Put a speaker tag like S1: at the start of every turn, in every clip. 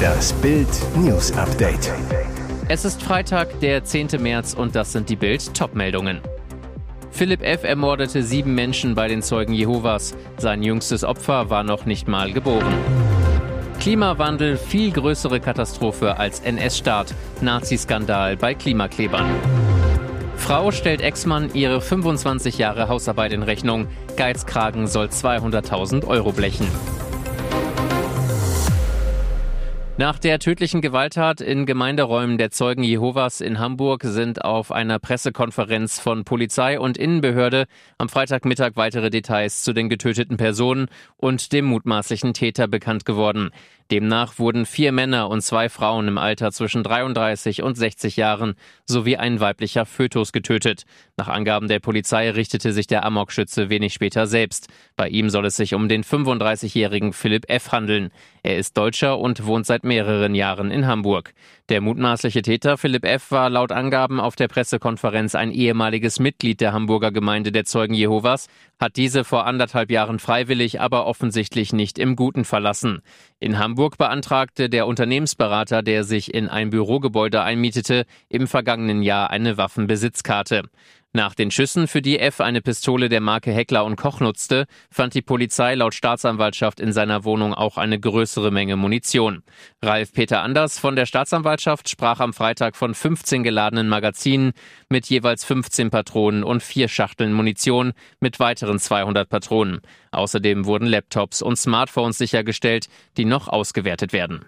S1: Das Bild News Update.
S2: Es ist Freitag, der 10. März und das sind die Bild Topmeldungen. Philipp F. ermordete sieben Menschen bei den Zeugen Jehovas. Sein jüngstes Opfer war noch nicht mal geboren. Klimawandel viel größere Katastrophe als NS-Staat. Nazi-Skandal bei Klimaklebern. Frau stellt Ex-Mann ihre 25 Jahre Hausarbeit in Rechnung. Geizkragen soll 200.000 Euro blechen. Nach der tödlichen Gewalttat in Gemeinderäumen der Zeugen Jehovas in Hamburg sind auf einer Pressekonferenz von Polizei und Innenbehörde am Freitagmittag weitere Details zu den getöteten Personen und dem mutmaßlichen Täter bekannt geworden. Demnach wurden vier Männer und zwei Frauen im Alter zwischen 33 und 60 Jahren sowie ein weiblicher Fötus getötet. Nach Angaben der Polizei richtete sich der Amokschütze wenig später selbst. Bei ihm soll es sich um den 35-jährigen Philipp F. handeln. Er ist Deutscher und wohnt seit mehreren Jahren in Hamburg. Der mutmaßliche Täter Philipp F. war laut Angaben auf der Pressekonferenz ein ehemaliges Mitglied der Hamburger Gemeinde der Zeugen Jehovas, hat diese vor anderthalb Jahren freiwillig, aber offensichtlich nicht im Guten verlassen. In Hamburg beantragte der Unternehmensberater, der sich in ein Bürogebäude einmietete, im vergangenen Jahr eine Waffenbesitzkarte. Nach den Schüssen, für die F eine Pistole der Marke Heckler und Koch nutzte, fand die Polizei laut Staatsanwaltschaft in seiner Wohnung auch eine größere Menge Munition. Ralf Peter Anders von der Staatsanwaltschaft sprach am Freitag von 15 geladenen Magazinen mit jeweils 15 Patronen und vier Schachteln Munition mit weiteren 200 Patronen. Außerdem wurden Laptops und Smartphones sichergestellt, die noch ausgewertet werden.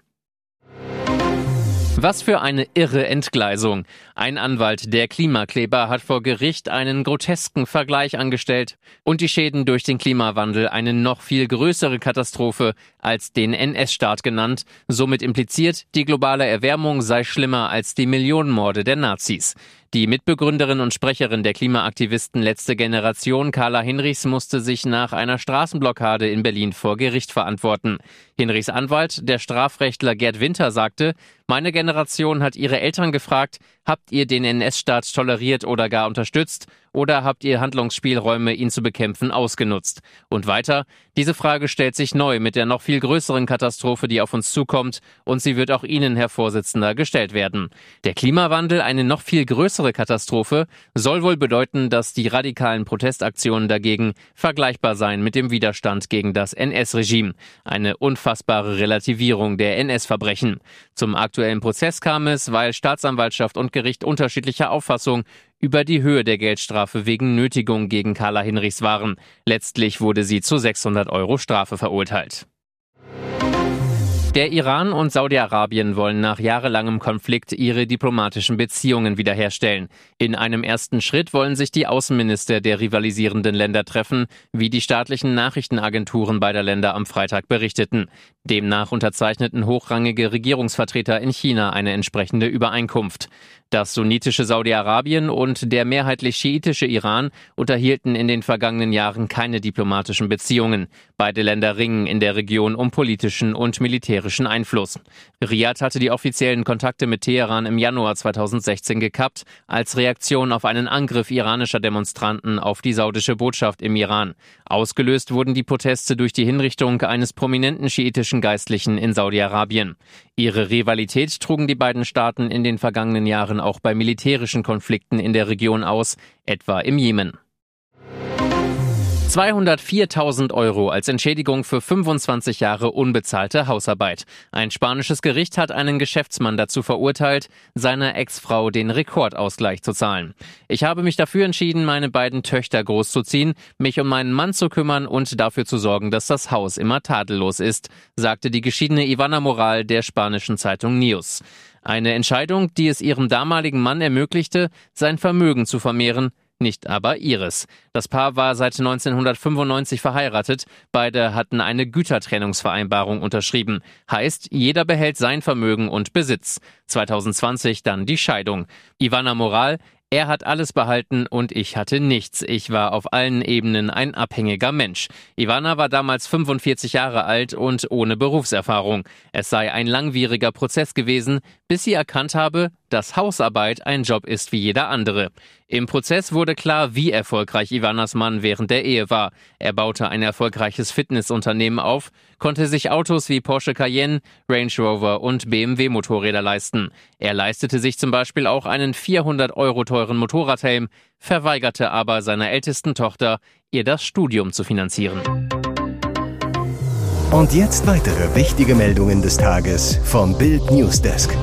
S2: Was für eine irre Entgleisung. Ein Anwalt der Klimakleber hat vor Gericht einen grotesken Vergleich angestellt und die Schäden durch den Klimawandel eine noch viel größere Katastrophe als den NS-Staat genannt, somit impliziert, die globale Erwärmung sei schlimmer als die Millionenmorde der Nazis. Die Mitbegründerin und Sprecherin der Klimaaktivisten Letzte Generation, Carla Hinrichs, musste sich nach einer Straßenblockade in Berlin vor Gericht verantworten. Hinrichs Anwalt, der Strafrechtler Gerd Winter, sagte, meine Generation hat ihre Eltern gefragt, habt ihr den NS-Staat toleriert oder gar unterstützt? Oder habt ihr Handlungsspielräume, ihn zu bekämpfen, ausgenutzt? Und weiter, diese Frage stellt sich neu mit der noch viel größeren Katastrophe, die auf uns zukommt, und sie wird auch Ihnen, Herr Vorsitzender, gestellt werden. Der Klimawandel, eine noch viel größere Katastrophe, soll wohl bedeuten, dass die radikalen Protestaktionen dagegen vergleichbar seien mit dem Widerstand gegen das NS-Regime. Eine unfassbare Relativierung der NS-Verbrechen. Zum aktuellen Prozess kam es, weil Staatsanwaltschaft und Gericht unterschiedlicher Auffassung über die Höhe der Geldstrafe wegen Nötigung gegen Carla Hinrichs waren. Letztlich wurde sie zu 600 Euro Strafe verurteilt. Der Iran und Saudi-Arabien wollen nach jahrelangem Konflikt ihre diplomatischen Beziehungen wiederherstellen. In einem ersten Schritt wollen sich die Außenminister der rivalisierenden Länder treffen, wie die staatlichen Nachrichtenagenturen beider Länder am Freitag berichteten. Demnach unterzeichneten hochrangige Regierungsvertreter in China eine entsprechende Übereinkunft. Das sunnitische Saudi-Arabien und der mehrheitlich schiitische Iran unterhielten in den vergangenen Jahren keine diplomatischen Beziehungen. Beide Länder ringen in der Region um politischen und militärischen Einfluss. Riyadh hatte die offiziellen Kontakte mit Teheran im Januar 2016 gekappt, als Reaktion auf einen Angriff iranischer Demonstranten auf die saudische Botschaft im Iran. Ausgelöst wurden die Proteste durch die Hinrichtung eines prominenten schiitischen Geistlichen in Saudi-Arabien. Ihre Rivalität trugen die beiden Staaten in den vergangenen Jahren auch bei militärischen Konflikten in der Region aus, etwa im Jemen. 204.000 Euro als Entschädigung für 25 Jahre unbezahlte Hausarbeit. Ein spanisches Gericht hat einen Geschäftsmann dazu verurteilt, seiner Ex-Frau den Rekordausgleich zu zahlen. Ich habe mich dafür entschieden, meine beiden Töchter großzuziehen, mich um meinen Mann zu kümmern und dafür zu sorgen, dass das Haus immer tadellos ist, sagte die geschiedene Ivana Moral der spanischen Zeitung News. Eine Entscheidung, die es ihrem damaligen Mann ermöglichte, sein Vermögen zu vermehren, nicht aber ihres. Das Paar war seit 1995 verheiratet, beide hatten eine Gütertrennungsvereinbarung unterschrieben. Heißt, jeder behält sein Vermögen und Besitz. 2020 dann die Scheidung. Ivana Moral, er hat alles behalten und ich hatte nichts. Ich war auf allen Ebenen ein abhängiger Mensch. Ivana war damals 45 Jahre alt und ohne Berufserfahrung. Es sei ein langwieriger Prozess gewesen, bis sie erkannt habe, dass Hausarbeit ein Job ist wie jeder andere. Im Prozess wurde klar, wie erfolgreich Ivanas Mann während der Ehe war. Er baute ein erfolgreiches Fitnessunternehmen auf, konnte sich Autos wie Porsche Cayenne, Range Rover und BMW Motorräder leisten. Er leistete sich zum Beispiel auch einen 400 Euro teuren Motorradhelm, verweigerte aber seiner ältesten Tochter, ihr das Studium zu finanzieren.
S1: Und jetzt weitere wichtige Meldungen des Tages vom Bild Newsdesk.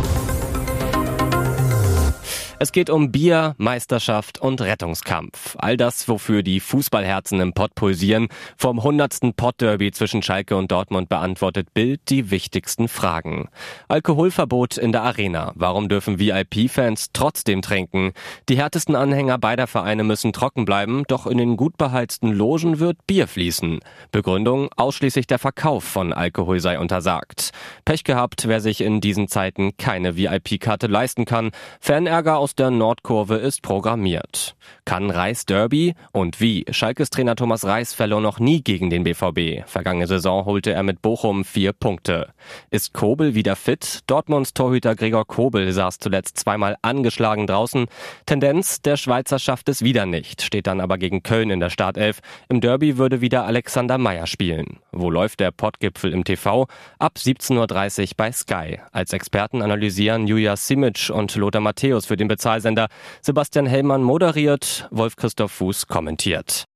S3: Es geht um Bier, Meisterschaft und Rettungskampf. All das, wofür die Fußballherzen im Pott pulsieren. Vom 100. Pott-Derby zwischen Schalke und Dortmund beantwortet Bild die wichtigsten Fragen. Alkoholverbot in der Arena. Warum dürfen VIP-Fans trotzdem trinken? Die härtesten Anhänger beider Vereine müssen trocken bleiben, doch in den gut beheizten Logen wird Bier fließen. Begründung, ausschließlich der Verkauf von Alkohol sei untersagt. Pech gehabt, wer sich in diesen Zeiten keine VIP-Karte leisten kann. Fanärger aus aus der Nordkurve ist programmiert. Kann Reis Derby? Und wie? Schalkes Trainer Thomas Reis verlor noch nie gegen den BVB. Vergangene Saison holte er mit Bochum vier Punkte. Ist Kobel wieder fit? Dortmunds Torhüter Gregor Kobel saß zuletzt zweimal angeschlagen draußen. Tendenz, der Schweizer schafft es wieder nicht, steht dann aber gegen Köln in der Startelf. Im Derby würde wieder Alexander Meyer spielen. Wo läuft der Pottgipfel im TV? Ab 17.30 Uhr bei Sky. Als Experten analysieren Julia Simic und Lothar Matthäus für den Bezahlsender. Sebastian Hellmann moderiert, Wolf Christoph Fuß kommentiert.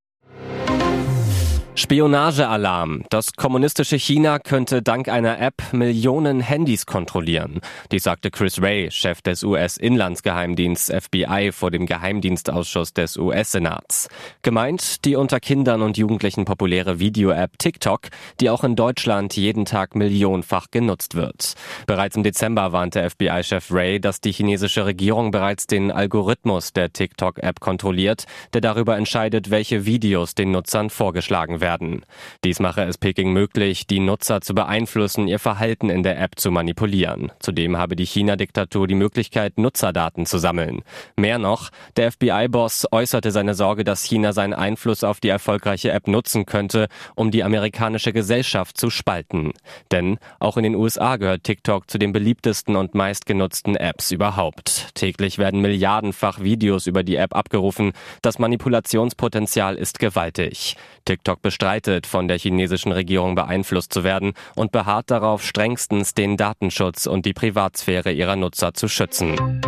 S3: Spionagealarm. Das kommunistische China könnte dank einer App Millionen Handys kontrollieren. Dies sagte Chris Wray, Chef des US-Inlandsgeheimdiensts FBI vor dem Geheimdienstausschuss des US-Senats. Gemeint die unter Kindern und Jugendlichen populäre Video-App TikTok, die auch in Deutschland jeden Tag millionenfach genutzt wird. Bereits im Dezember warnte FBI-Chef Ray, dass die chinesische Regierung bereits den Algorithmus der TikTok-App kontrolliert, der darüber entscheidet, welche Videos den Nutzern vorgeschlagen werden werden. Dies mache es Peking möglich, die Nutzer zu beeinflussen, ihr Verhalten in der App zu manipulieren. Zudem habe die China-Diktatur die Möglichkeit, Nutzerdaten zu sammeln. Mehr noch, der FBI-Boss äußerte seine Sorge, dass China seinen Einfluss auf die erfolgreiche App nutzen könnte, um die amerikanische Gesellschaft zu spalten. Denn auch in den USA gehört TikTok zu den beliebtesten und meistgenutzten Apps überhaupt. Täglich werden milliardenfach Videos über die App abgerufen. Das Manipulationspotenzial ist gewaltig. TikTok bestreitet, von der chinesischen Regierung beeinflusst zu werden und beharrt darauf, strengstens den Datenschutz und die Privatsphäre ihrer Nutzer zu schützen.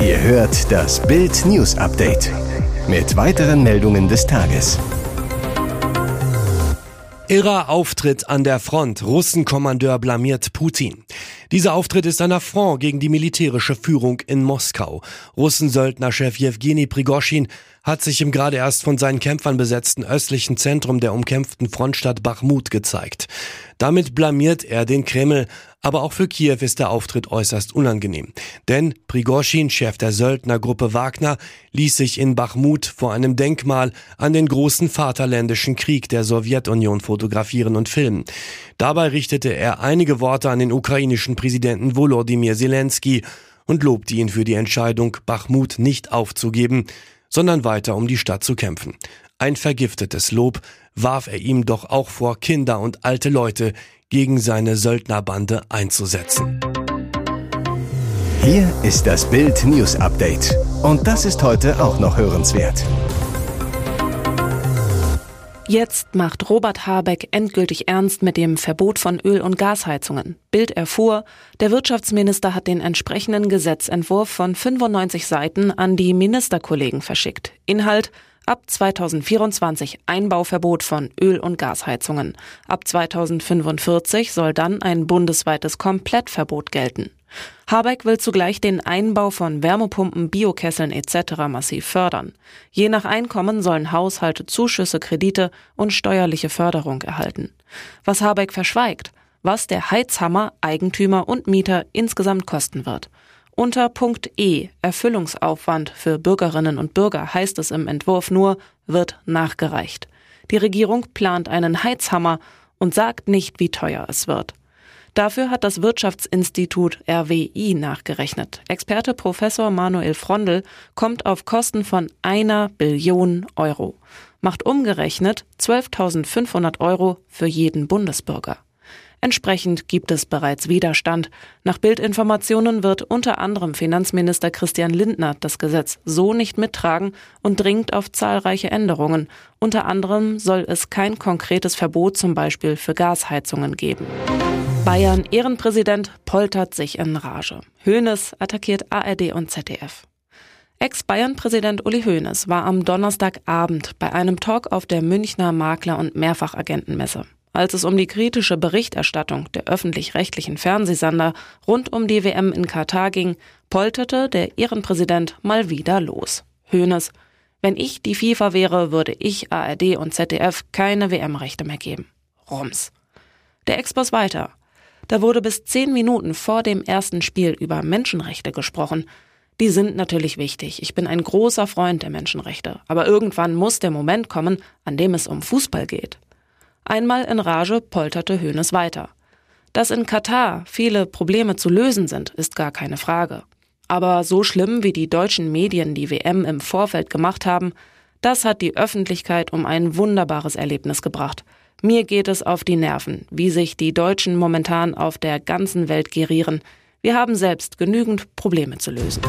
S1: Ihr hört das Bild News Update mit weiteren Meldungen des Tages.
S4: Irrer Auftritt an der Front. Russenkommandeur blamiert Putin. Dieser Auftritt ist ein Affront gegen die militärische Führung in Moskau. Russensöldnerchef Jewgeni Prigoschin hat sich im gerade erst von seinen Kämpfern besetzten östlichen Zentrum der umkämpften Frontstadt Bachmut gezeigt. Damit blamiert er den Kreml, aber auch für Kiew ist der Auftritt äußerst unangenehm. Denn Prigoschin, Chef der Söldnergruppe Wagner, ließ sich in Bachmut vor einem Denkmal an den großen Vaterländischen Krieg der Sowjetunion fotografieren und filmen. Dabei richtete er einige Worte an den ukrainischen Präsidenten Volodymyr Zelensky und lobte ihn für die Entscheidung, Bachmut nicht aufzugeben, sondern weiter um die Stadt zu kämpfen. Ein vergiftetes Lob warf er ihm doch auch vor, Kinder und alte Leute gegen seine Söldnerbande einzusetzen.
S1: Hier ist das Bild News Update. Und das ist heute auch noch hörenswert.
S5: Jetzt macht Robert Habeck endgültig ernst mit dem Verbot von Öl- und Gasheizungen. Bild erfuhr, der Wirtschaftsminister hat den entsprechenden Gesetzentwurf von 95 Seiten an die Ministerkollegen verschickt. Inhalt Ab 2024 Einbauverbot von Öl- und Gasheizungen. Ab 2045 soll dann ein bundesweites Komplettverbot gelten. Habeck will zugleich den Einbau von Wärmepumpen, Biokesseln etc. massiv fördern. Je nach Einkommen sollen Haushalte Zuschüsse, Kredite und steuerliche Förderung erhalten. Was Habeck verschweigt, was der Heizhammer Eigentümer und Mieter insgesamt kosten wird. Unter Punkt E Erfüllungsaufwand für Bürgerinnen und Bürger heißt es im Entwurf nur, wird nachgereicht. Die Regierung plant einen Heizhammer und sagt nicht, wie teuer es wird. Dafür hat das Wirtschaftsinstitut RWI nachgerechnet. Experte Professor Manuel Frondel kommt auf Kosten von einer Billion Euro. Macht umgerechnet 12.500 Euro für jeden Bundesbürger. Entsprechend gibt es bereits Widerstand. Nach Bildinformationen wird unter anderem Finanzminister Christian Lindner das Gesetz so nicht mittragen und dringt auf zahlreiche Änderungen. Unter anderem soll es kein konkretes Verbot zum Beispiel für Gasheizungen geben. Bayern Ehrenpräsident poltert sich in Rage. Hoeneß attackiert ARD und ZDF. Ex-Bayern-Präsident Uli Hoeneß war am Donnerstagabend bei einem Talk auf der Münchner Makler- und Mehrfachagentenmesse. Als es um die kritische Berichterstattung der öffentlich-rechtlichen Fernsehsender rund um die WM in Katar ging, polterte der Ehrenpräsident mal wieder los. Hoeneß, wenn ich die FIFA wäre, würde ich ARD und ZDF keine WM-Rechte mehr geben. Rums. Der Ex-Boss weiter. Da wurde bis zehn Minuten vor dem ersten Spiel über Menschenrechte gesprochen. Die sind natürlich wichtig. Ich bin ein großer Freund der Menschenrechte. Aber irgendwann muss der Moment kommen, an dem es um Fußball geht. Einmal in Rage polterte Hoeneß weiter. Dass in Katar viele Probleme zu lösen sind, ist gar keine Frage. Aber so schlimm, wie die deutschen Medien die WM im Vorfeld gemacht haben, das hat die Öffentlichkeit um ein wunderbares Erlebnis gebracht. Mir geht es auf die Nerven, wie sich die Deutschen momentan auf der ganzen Welt gerieren. Wir haben selbst genügend Probleme zu lösen.